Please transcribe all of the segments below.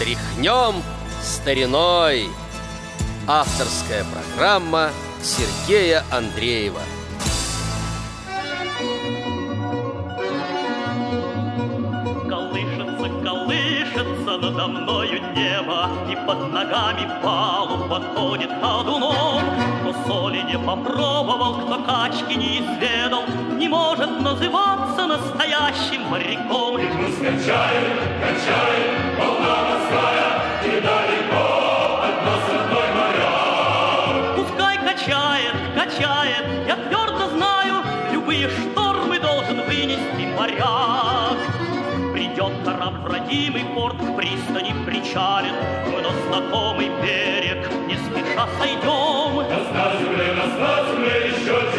Тряхнем стариной. Авторская программа Сергея Андреева. Колышется, колышется надо мною небо, И под ногами палуба ходит ходуном. Кто соли не попробовал, кто качки не изведал, Не может называться настоящим моряком. И пусть качает, родимый порт, к пристани причалит, Мы на знакомый берег не спеша сойдем. На нас на земле еще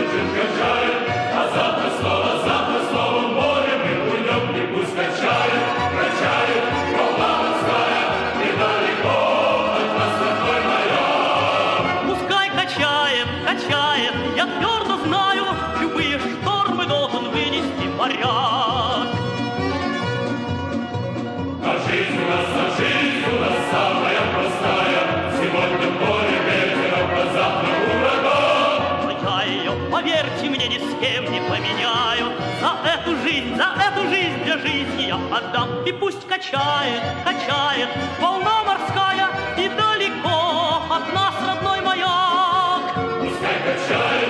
жизнь, за эту жизнь для жизни я отдам. И пусть качает, качает волна морская, И далеко от нас родной маяк. Пускай качает,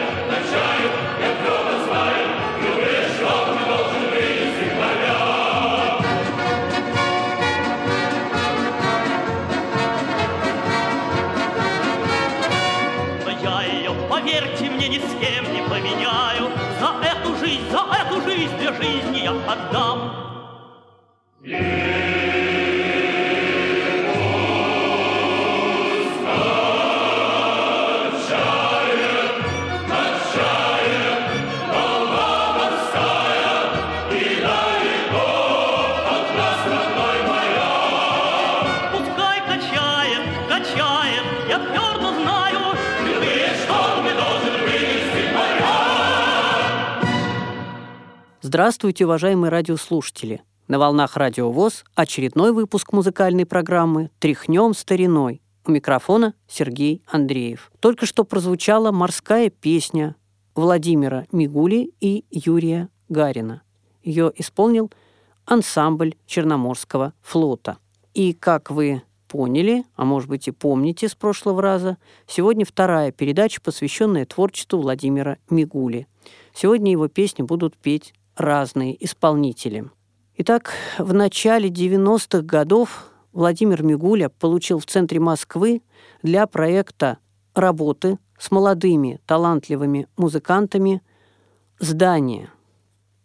для жизни я отдам. Пускай Здравствуйте, уважаемые радиослушатели! На волнах Радио ВОЗ очередной выпуск музыкальной программы «Тряхнем стариной». У микрофона Сергей Андреев. Только что прозвучала морская песня Владимира Мигули и Юрия Гарина. Ее исполнил ансамбль Черноморского флота. И, как вы поняли, а может быть и помните с прошлого раза, сегодня вторая передача, посвященная творчеству Владимира Мигули. Сегодня его песни будут петь разные исполнители. Итак, в начале 90-х годов Владимир Мигуля получил в центре Москвы для проекта работы с молодыми талантливыми музыкантами здание.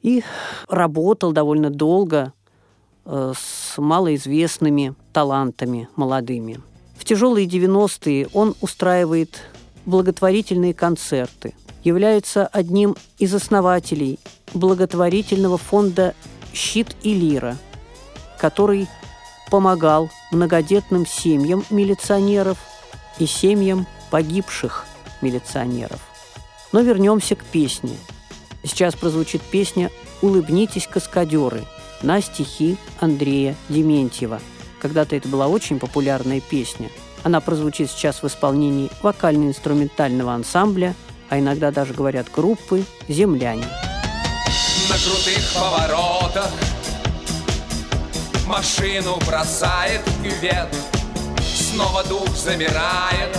И работал довольно долго э, с малоизвестными талантами молодыми. В тяжелые 90-е он устраивает благотворительные концерты, является одним из основателей благотворительного фонда «Щит и лира», который помогал многодетным семьям милиционеров и семьям погибших милиционеров. Но вернемся к песне. Сейчас прозвучит песня «Улыбнитесь, каскадеры» на стихи Андрея Дементьева. Когда-то это была очень популярная песня. Она прозвучит сейчас в исполнении вокально-инструментального ансамбля, а иногда даже говорят группы «Земляне». На крутых поворотах Машину бросает кювет Снова дух замирает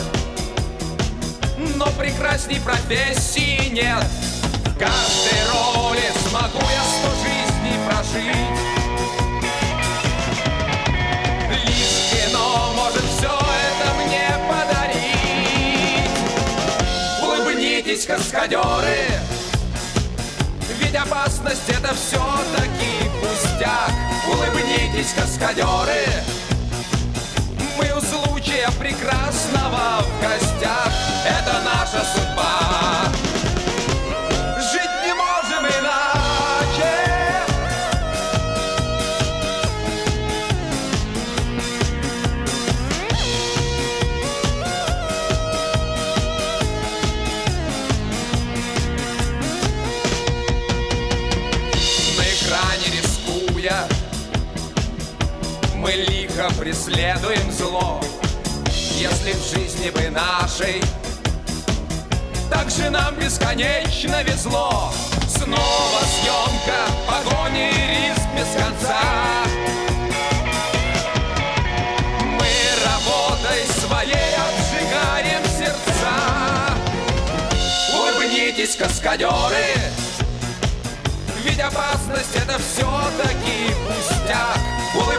Но прекрасней профессии нет В каждой роли смогу я сто жизней прожить Лишь кино может Улыбнитесь, каскадеры. Ведь опасность это все-таки пустяк. Улыбнитесь, каскадеры. Мы у случая прекрасного в гостях. Это наша судьба Мы лихо преследуем зло. Если в жизни бы нашей Так же нам бесконечно везло. Снова съемка, погони и риск без конца. Мы работой своей обжигаем сердца. Улыбнитесь, каскадеры Ведь опасность это все-таки пустяк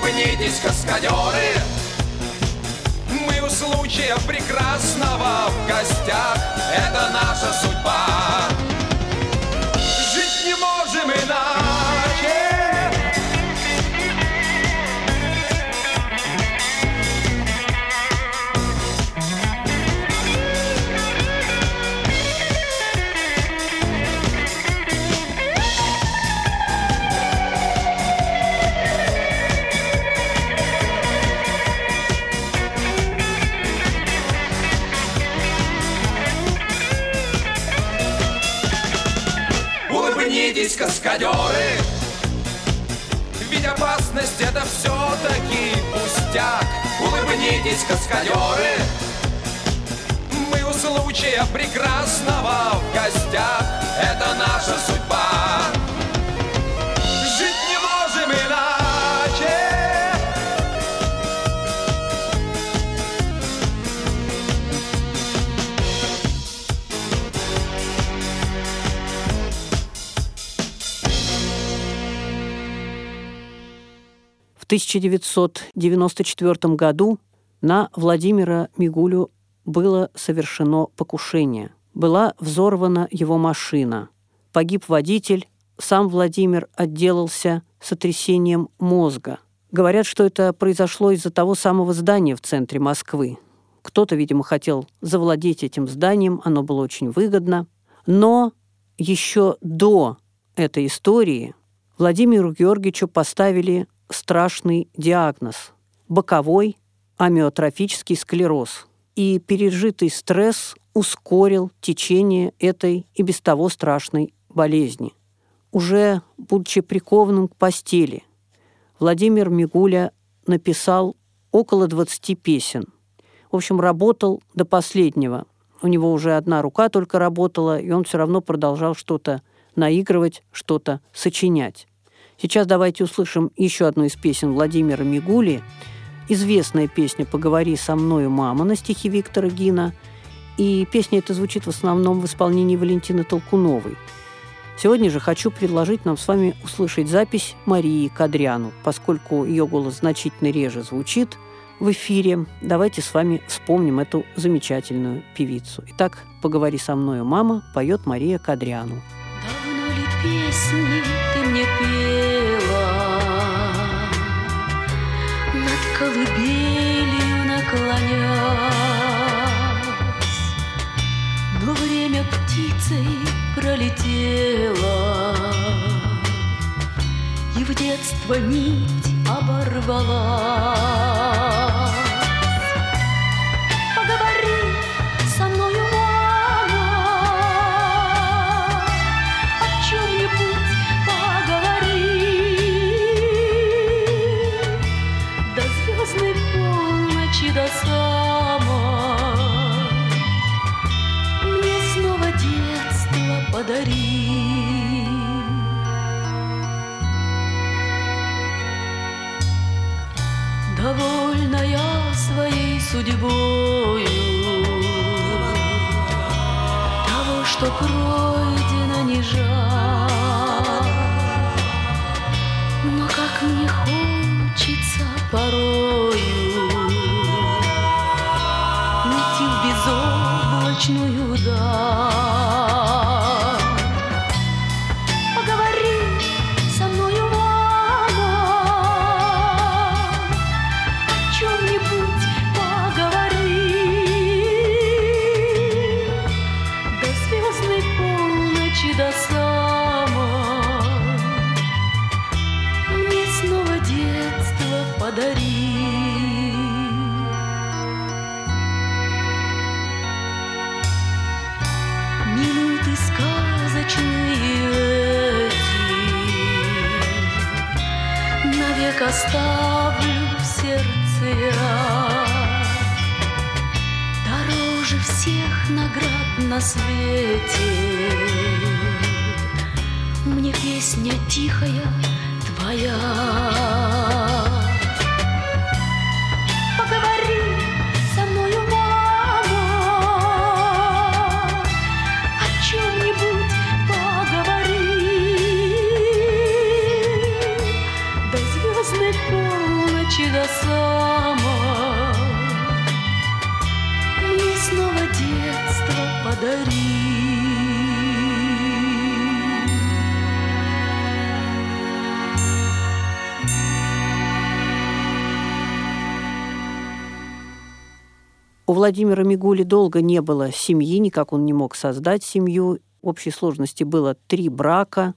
Улыбнитесь, каскадеры. Мы у случая прекрасного в гостях. Это наша судьба Улыбнитесь, каскадеры. Мы у случая прекрасного в гостях. Это наша судьба. Жить не можем иначе. В 1994 году на Владимира Мигулю было совершено покушение. Была взорвана его машина. Погиб водитель, сам Владимир отделался сотрясением мозга. Говорят, что это произошло из-за того самого здания в центре Москвы. Кто-то, видимо, хотел завладеть этим зданием, оно было очень выгодно. Но еще до этой истории Владимиру Георгиевичу поставили страшный диагноз – боковой амиотрофический склероз. И пережитый стресс ускорил течение этой и без того страшной болезни. Уже будучи прикованным к постели, Владимир Мигуля написал около 20 песен. В общем, работал до последнего. У него уже одна рука только работала, и он все равно продолжал что-то наигрывать, что-то сочинять. Сейчас давайте услышим еще одну из песен Владимира Мигули. Известная песня «Поговори со мною, мама» на стихи Виктора Гина. И песня эта звучит в основном в исполнении Валентины Толкуновой. Сегодня же хочу предложить нам с вами услышать запись Марии Кадряну. Поскольку ее голос значительно реже звучит в эфире, давайте с вами вспомним эту замечательную певицу. Итак, «Поговори со мною, мама» поет Мария Кадряну. Давно ли песни ты мне пела колыбелью наклонясь Но время птицей пролетело И в детство нить оборвалась подари. Довольная своей судьбою Того, что пройдено, не жаль Но как мне хочется порою Уйти в безоблачную сказочные эти Навек оставлю в сердце. Дороже всех наград на свете Мне песня тихая твоя. У Владимира Мигули долго не было семьи, никак он не мог создать семью. В общей сложности было три брака,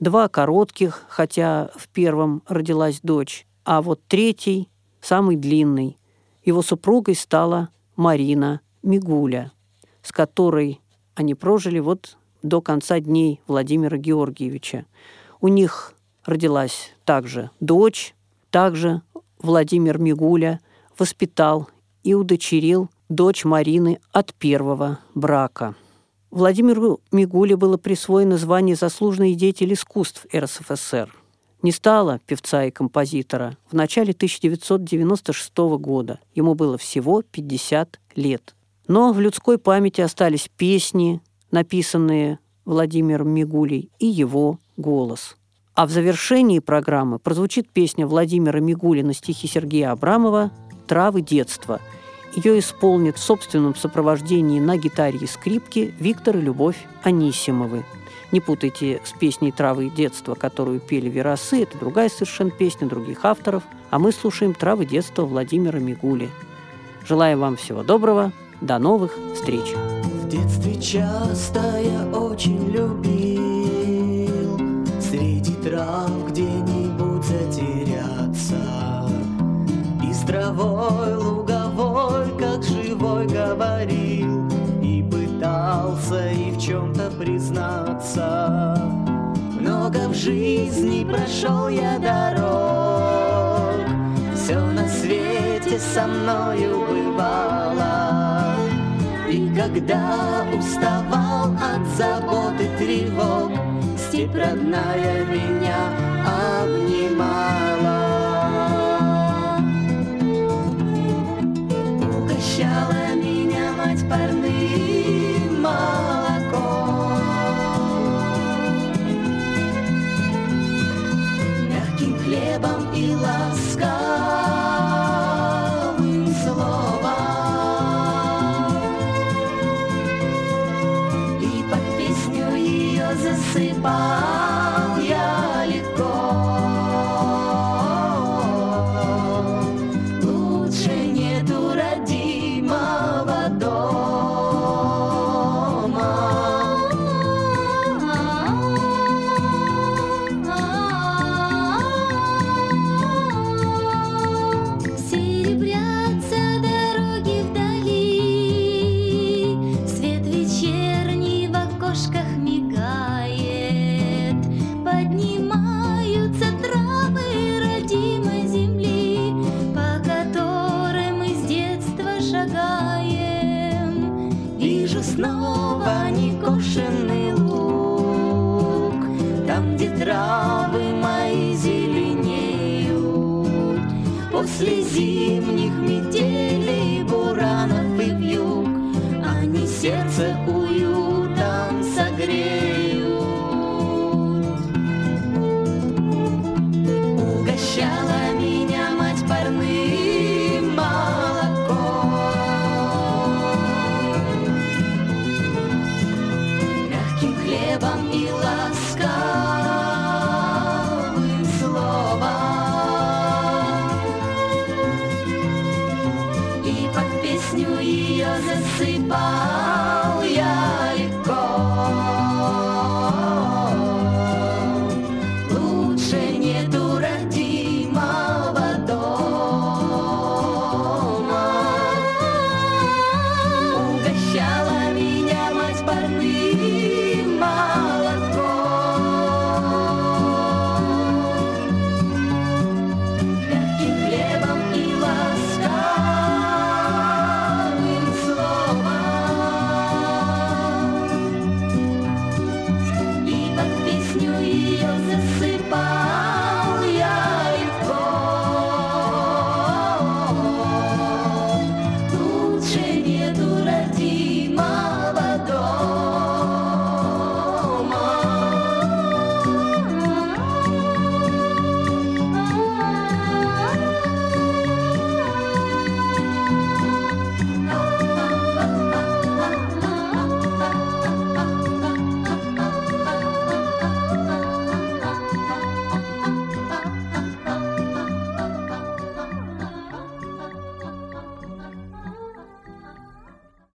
два коротких, хотя в первом родилась дочь, а вот третий, самый длинный, его супругой стала Марина Мигуля, с которой они прожили вот до конца дней Владимира Георгиевича. У них родилась также дочь, также Владимир Мигуля воспитал и удочерил дочь Марины от первого брака. Владимиру Мигуле было присвоено звание «Заслуженный деятель искусств РСФСР». Не стало певца и композитора в начале 1996 года. Ему было всего 50 лет. Но в людской памяти остались песни, написанные Владимиром Мигулей, и его голос. А в завершении программы прозвучит песня Владимира Мигули на стихи Сергея Абрамова «Травы детства». Ее исполнит в собственном сопровождении на гитаре и скрипке Виктор и Любовь Анисимовы. Не путайте с песней «Травы детства», которую пели Веросы. Это другая совершенно песня других авторов. А мы слушаем «Травы детства» Владимира Мигули. Желаем вам всего доброго. До новых встреч. В детстве часто я очень любил Среди трав где-нибудь Травой луговой, как живой говорил И пытался и в чем-то признаться. Много в жизни прошел я дорог Все на свете со мною бывало. И когда уставал от забот и тревог Степь родная меня обнимала Снова некошенный луг, Там, где травы небом и ласкам.